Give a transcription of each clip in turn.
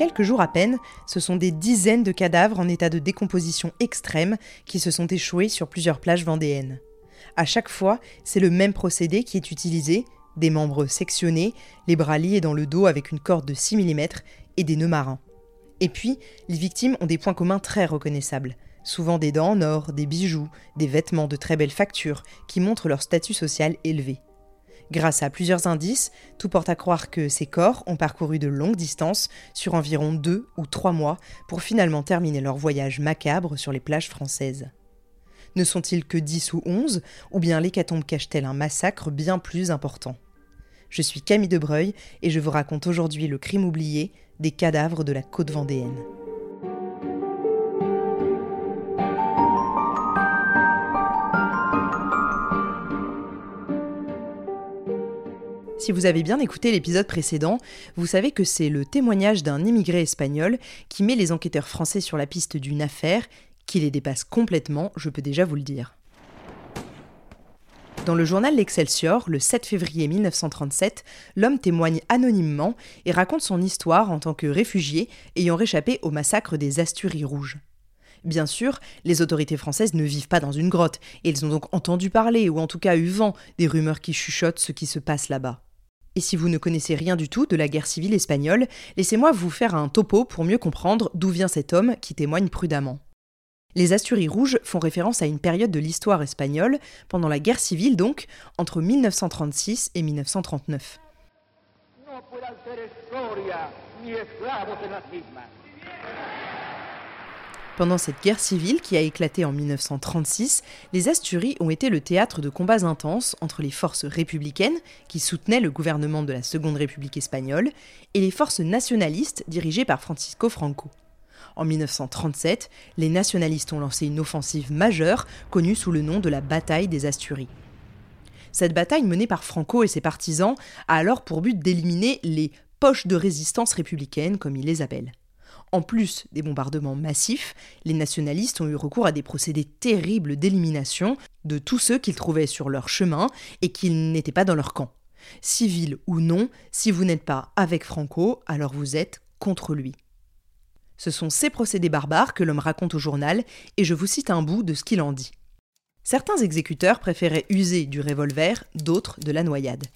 quelques jours à peine, ce sont des dizaines de cadavres en état de décomposition extrême qui se sont échoués sur plusieurs plages vendéennes. À chaque fois, c'est le même procédé qui est utilisé, des membres sectionnés, les bras liés dans le dos avec une corde de 6 mm et des nœuds marins. Et puis, les victimes ont des points communs très reconnaissables. Souvent des dents en or, des bijoux, des vêtements de très belle facture qui montrent leur statut social élevé. Grâce à plusieurs indices, tout porte à croire que ces corps ont parcouru de longues distances sur environ deux ou trois mois pour finalement terminer leur voyage macabre sur les plages françaises. Ne sont-ils que dix ou onze, ou bien l'hécatombe cache-t-elle un massacre bien plus important? Je suis Camille Debreuil et je vous raconte aujourd'hui le crime oublié des cadavres de la côte vendéenne. Si vous avez bien écouté l'épisode précédent, vous savez que c'est le témoignage d'un immigré espagnol qui met les enquêteurs français sur la piste d'une affaire qui les dépasse complètement, je peux déjà vous le dire. Dans le journal L'Excelsior, le 7 février 1937, l'homme témoigne anonymement et raconte son histoire en tant que réfugié ayant réchappé au massacre des Asturies rouges. Bien sûr, les autorités françaises ne vivent pas dans une grotte, et elles ont donc entendu parler, ou en tout cas eu vent, des rumeurs qui chuchotent ce qui se passe là-bas. Et si vous ne connaissez rien du tout de la guerre civile espagnole, laissez-moi vous faire un topo pour mieux comprendre d'où vient cet homme qui témoigne prudemment. Les Asturies rouges font référence à une période de l'histoire espagnole, pendant la guerre civile donc, entre 1936 et 1939. Pendant cette guerre civile qui a éclaté en 1936, les Asturies ont été le théâtre de combats intenses entre les forces républicaines, qui soutenaient le gouvernement de la Seconde République espagnole, et les forces nationalistes dirigées par Francisco Franco. En 1937, les nationalistes ont lancé une offensive majeure connue sous le nom de la bataille des Asturies. Cette bataille menée par Franco et ses partisans a alors pour but d'éliminer les poches de résistance républicaine, comme il les appelle. En plus des bombardements massifs, les nationalistes ont eu recours à des procédés terribles d'élimination de tous ceux qu'ils trouvaient sur leur chemin et qui n'étaient pas dans leur camp. Civil ou non, si vous n'êtes pas avec Franco, alors vous êtes contre lui. Ce sont ces procédés barbares que l'homme raconte au journal, et je vous cite un bout de ce qu'il en dit. Certains exécuteurs préféraient user du revolver, d'autres de la noyade.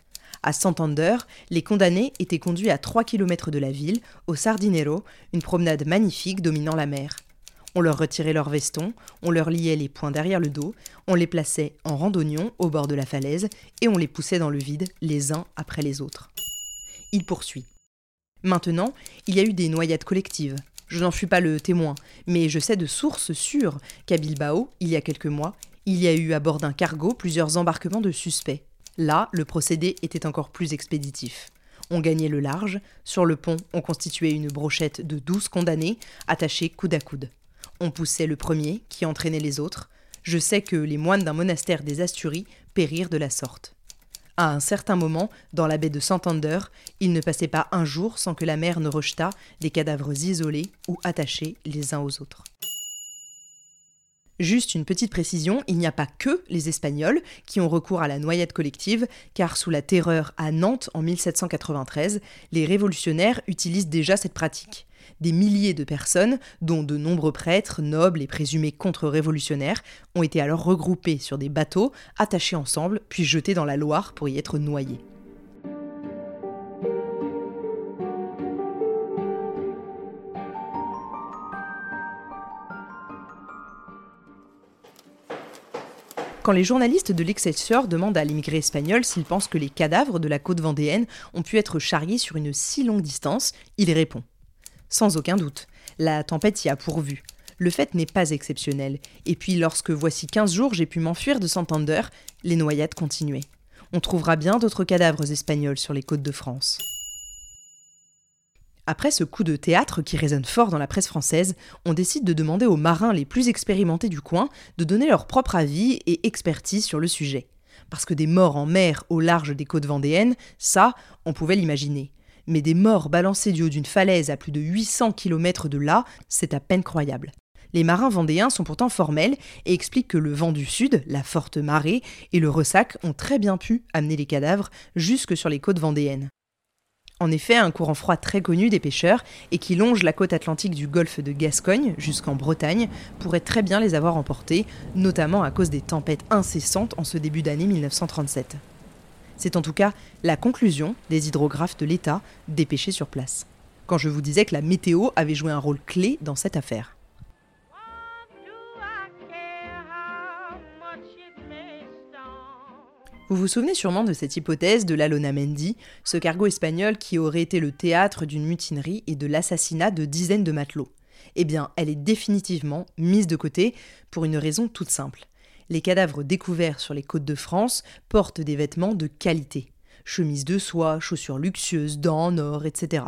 À Santander, les condamnés étaient conduits à 3 km de la ville, au Sardinero, une promenade magnifique dominant la mer. On leur retirait leurs vestons, on leur liait les poings derrière le dos, on les plaçait en randonnion au bord de la falaise et on les poussait dans le vide les uns après les autres. Il poursuit. Maintenant, il y a eu des noyades collectives. Je n'en suis pas le témoin, mais je sais de sources sûres qu'à Bilbao, il y a quelques mois, il y a eu à bord d'un cargo plusieurs embarquements de suspects. Là, le procédé était encore plus expéditif. On gagnait le large, sur le pont, on constituait une brochette de douze condamnés, attachés coude à coude. On poussait le premier, qui entraînait les autres. Je sais que les moines d'un monastère des Asturies périrent de la sorte. À un certain moment, dans la baie de Santander, il ne passait pas un jour sans que la mer ne rejetât des cadavres isolés ou attachés les uns aux autres. Juste une petite précision, il n'y a pas que les Espagnols qui ont recours à la noyade collective, car sous la terreur à Nantes en 1793, les révolutionnaires utilisent déjà cette pratique. Des milliers de personnes, dont de nombreux prêtres, nobles et présumés contre-révolutionnaires, ont été alors regroupés sur des bateaux, attachés ensemble, puis jetés dans la Loire pour y être noyés. Quand les journalistes de l'Excelsior demandent à l'immigré espagnol s'il pense que les cadavres de la côte vendéenne ont pu être charriés sur une si longue distance, il répond Sans aucun doute, la tempête y a pourvu. Le fait n'est pas exceptionnel, et puis lorsque voici 15 jours j'ai pu m'enfuir de Santander, les noyades continuaient. On trouvera bien d'autres cadavres espagnols sur les côtes de France. Après ce coup de théâtre qui résonne fort dans la presse française, on décide de demander aux marins les plus expérimentés du coin de donner leur propre avis et expertise sur le sujet. Parce que des morts en mer au large des côtes vendéennes, ça, on pouvait l'imaginer. Mais des morts balancés du haut d'une falaise à plus de 800 km de là, c'est à peine croyable. Les marins vendéens sont pourtant formels et expliquent que le vent du sud, la forte marée et le ressac ont très bien pu amener les cadavres jusque sur les côtes vendéennes. En effet, un courant froid très connu des pêcheurs et qui longe la côte atlantique du golfe de Gascogne jusqu'en Bretagne pourrait très bien les avoir emportés, notamment à cause des tempêtes incessantes en ce début d'année 1937. C'est en tout cas la conclusion des hydrographes de l'État dépêchés sur place. Quand je vous disais que la météo avait joué un rôle clé dans cette affaire. Vous vous souvenez sûrement de cette hypothèse de l'Alona Mendy, ce cargo espagnol qui aurait été le théâtre d'une mutinerie et de l'assassinat de dizaines de matelots. Eh bien, elle est définitivement mise de côté pour une raison toute simple. Les cadavres découverts sur les côtes de France portent des vêtements de qualité. Chemises de soie, chaussures luxueuses, dents en or, etc.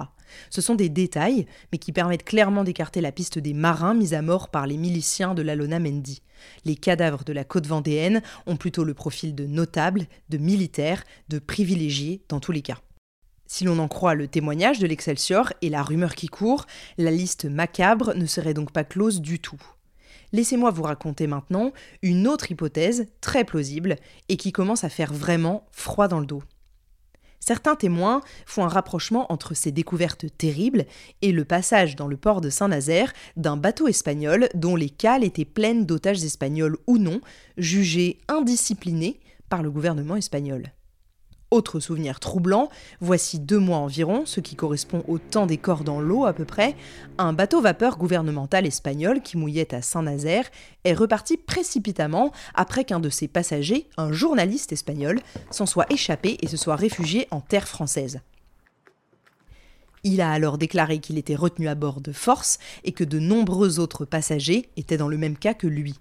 Ce sont des détails, mais qui permettent clairement d'écarter la piste des marins mis à mort par les miliciens de l'Alona Mendy. Les cadavres de la côte vendéenne ont plutôt le profil de notables, de militaires, de privilégiés dans tous les cas. Si l'on en croit le témoignage de l'Excelsior et la rumeur qui court, la liste macabre ne serait donc pas close du tout. Laissez-moi vous raconter maintenant une autre hypothèse très plausible et qui commence à faire vraiment froid dans le dos. Certains témoins font un rapprochement entre ces découvertes terribles et le passage dans le port de Saint-Nazaire d'un bateau espagnol dont les cales étaient pleines d'otages espagnols ou non, jugés indisciplinés par le gouvernement espagnol. Autre souvenir troublant, voici deux mois environ, ce qui correspond au temps des corps dans l'eau à peu près, un bateau vapeur gouvernemental espagnol qui mouillait à Saint-Nazaire est reparti précipitamment après qu'un de ses passagers, un journaliste espagnol, s'en soit échappé et se soit réfugié en terre française. Il a alors déclaré qu'il était retenu à bord de force et que de nombreux autres passagers étaient dans le même cas que lui.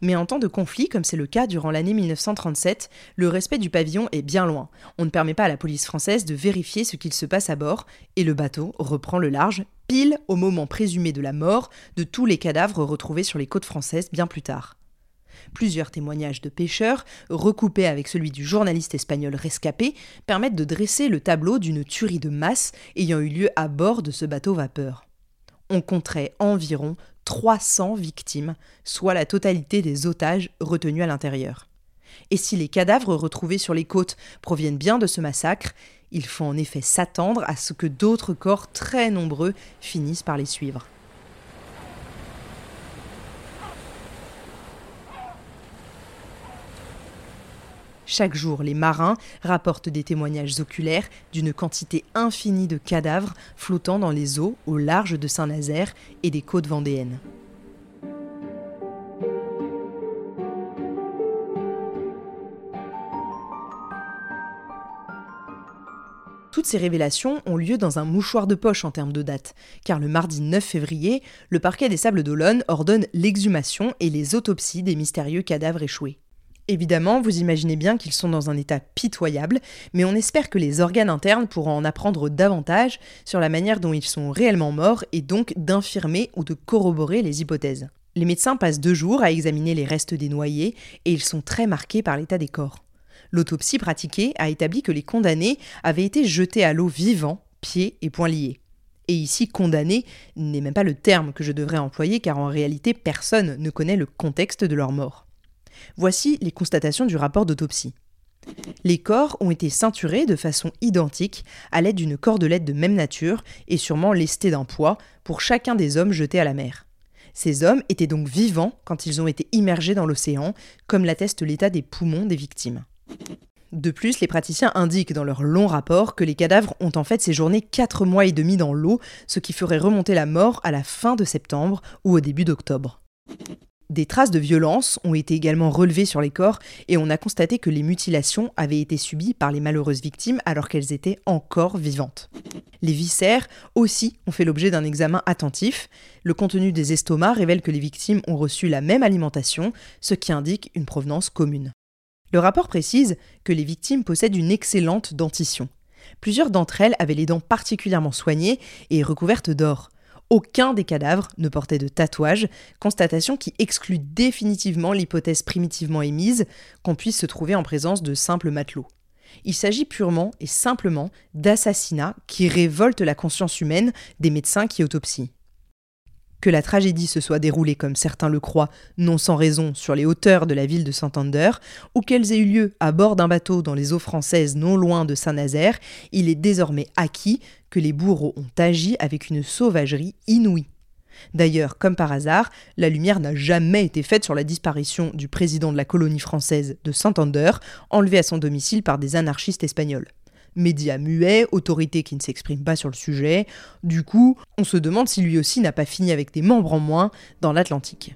Mais en temps de conflit, comme c'est le cas durant l'année 1937, le respect du pavillon est bien loin. On ne permet pas à la police française de vérifier ce qu'il se passe à bord, et le bateau reprend le large, pile au moment présumé de la mort de tous les cadavres retrouvés sur les côtes françaises bien plus tard. Plusieurs témoignages de pêcheurs, recoupés avec celui du journaliste espagnol rescapé, permettent de dresser le tableau d'une tuerie de masse ayant eu lieu à bord de ce bateau vapeur. On compterait environ 300 victimes, soit la totalité des otages retenus à l'intérieur. Et si les cadavres retrouvés sur les côtes proviennent bien de ce massacre, il faut en effet s'attendre à ce que d'autres corps très nombreux finissent par les suivre. Chaque jour, les marins rapportent des témoignages oculaires d'une quantité infinie de cadavres flottant dans les eaux au large de Saint-Nazaire et des côtes vendéennes. Toutes ces révélations ont lieu dans un mouchoir de poche en termes de date, car le mardi 9 février, le parquet des Sables d'Olonne ordonne l'exhumation et les autopsies des mystérieux cadavres échoués. Évidemment, vous imaginez bien qu'ils sont dans un état pitoyable, mais on espère que les organes internes pourront en apprendre davantage sur la manière dont ils sont réellement morts et donc d'infirmer ou de corroborer les hypothèses. Les médecins passent deux jours à examiner les restes des noyés et ils sont très marqués par l'état des corps. L'autopsie pratiquée a établi que les condamnés avaient été jetés à l'eau vivants, pieds et poings liés. Et ici, condamné n'est même pas le terme que je devrais employer car en réalité personne ne connaît le contexte de leur mort. Voici les constatations du rapport d'autopsie. Les corps ont été ceinturés de façon identique à l'aide d'une cordelette de même nature et sûrement lestés d'un poids pour chacun des hommes jetés à la mer. Ces hommes étaient donc vivants quand ils ont été immergés dans l'océan, comme l'atteste l'état des poumons des victimes. De plus, les praticiens indiquent dans leur long rapport que les cadavres ont en fait séjourné 4 mois et demi dans l'eau, ce qui ferait remonter la mort à la fin de septembre ou au début d'octobre. Des traces de violence ont été également relevées sur les corps et on a constaté que les mutilations avaient été subies par les malheureuses victimes alors qu'elles étaient encore vivantes. Les viscères aussi ont fait l'objet d'un examen attentif. Le contenu des estomacs révèle que les victimes ont reçu la même alimentation, ce qui indique une provenance commune. Le rapport précise que les victimes possèdent une excellente dentition. Plusieurs d'entre elles avaient les dents particulièrement soignées et recouvertes d'or. Aucun des cadavres ne portait de tatouage, constatation qui exclut définitivement l'hypothèse primitivement émise qu'on puisse se trouver en présence de simples matelots. Il s'agit purement et simplement d'assassinats qui révoltent la conscience humaine des médecins qui autopsient. Que la tragédie se soit déroulée comme certains le croient, non sans raison, sur les hauteurs de la ville de Santander, ou qu'elles aient eu lieu à bord d'un bateau dans les eaux françaises non loin de Saint-Nazaire, il est désormais acquis que les bourreaux ont agi avec une sauvagerie inouïe. D'ailleurs, comme par hasard, la lumière n'a jamais été faite sur la disparition du président de la colonie française de Santander, enlevé à son domicile par des anarchistes espagnols médias muets, autorités qui ne s'expriment pas sur le sujet. Du coup, on se demande si lui aussi n'a pas fini avec des membres en moins dans l'Atlantique.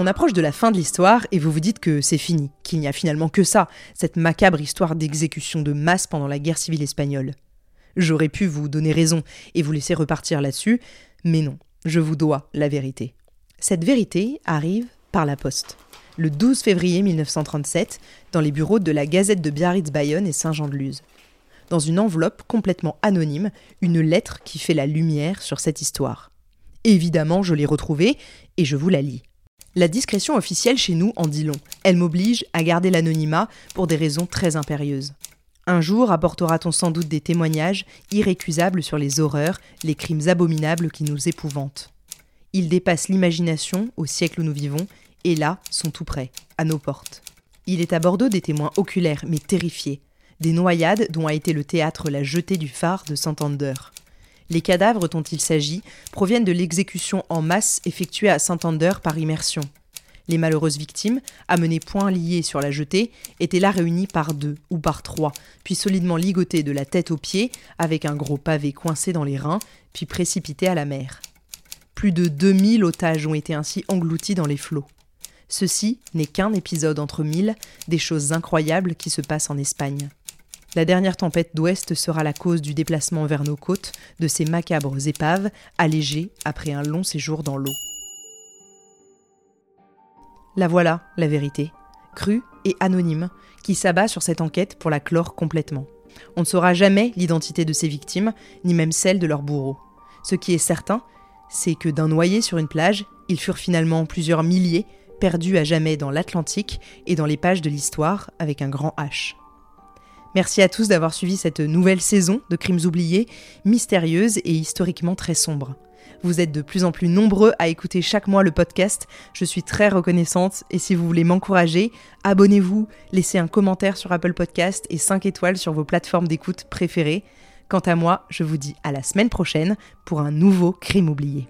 On approche de la fin de l'histoire et vous vous dites que c'est fini, qu'il n'y a finalement que ça, cette macabre histoire d'exécution de masse pendant la guerre civile espagnole. J'aurais pu vous donner raison et vous laisser repartir là-dessus, mais non, je vous dois la vérité. Cette vérité arrive par la poste. Le 12 février 1937, dans les bureaux de la Gazette de Biarritz-Bayonne et Saint-Jean-de-Luz. Dans une enveloppe complètement anonyme, une lettre qui fait la lumière sur cette histoire. Évidemment, je l'ai retrouvée et je vous la lis. La discrétion officielle chez nous en dit long. Elle m'oblige à garder l'anonymat pour des raisons très impérieuses. Un jour apportera-t-on sans doute des témoignages irrécusables sur les horreurs, les crimes abominables qui nous épouvantent. Ils dépassent l'imagination au siècle où nous vivons, et là sont tout près, à nos portes. Il est à Bordeaux des témoins oculaires mais terrifiés, des noyades dont a été le théâtre la jetée du phare de Santander. Les cadavres dont il s'agit proviennent de l'exécution en masse effectuée à Santander par immersion. Les malheureuses victimes, amenées point liées sur la jetée, étaient là réunies par deux ou par trois, puis solidement ligotées de la tête aux pieds, avec un gros pavé coincé dans les reins, puis précipitées à la mer. Plus de 2000 otages ont été ainsi engloutis dans les flots. Ceci n'est qu'un épisode entre mille des choses incroyables qui se passent en Espagne. La dernière tempête d'ouest sera la cause du déplacement vers nos côtes de ces macabres épaves allégées après un long séjour dans l'eau. La voilà, la vérité, crue et anonyme, qui s'abat sur cette enquête pour la clore complètement. On ne saura jamais l'identité de ces victimes, ni même celle de leurs bourreaux. Ce qui est certain, c'est que d'un noyé sur une plage, ils furent finalement plusieurs milliers, perdus à jamais dans l'Atlantique et dans les pages de l'histoire avec un grand H. Merci à tous d'avoir suivi cette nouvelle saison de Crimes oubliés, mystérieuse et historiquement très sombre. Vous êtes de plus en plus nombreux à écouter chaque mois le podcast. Je suis très reconnaissante et si vous voulez m'encourager, abonnez-vous, laissez un commentaire sur Apple Podcast et 5 étoiles sur vos plateformes d'écoute préférées. Quant à moi, je vous dis à la semaine prochaine pour un nouveau crime oublié.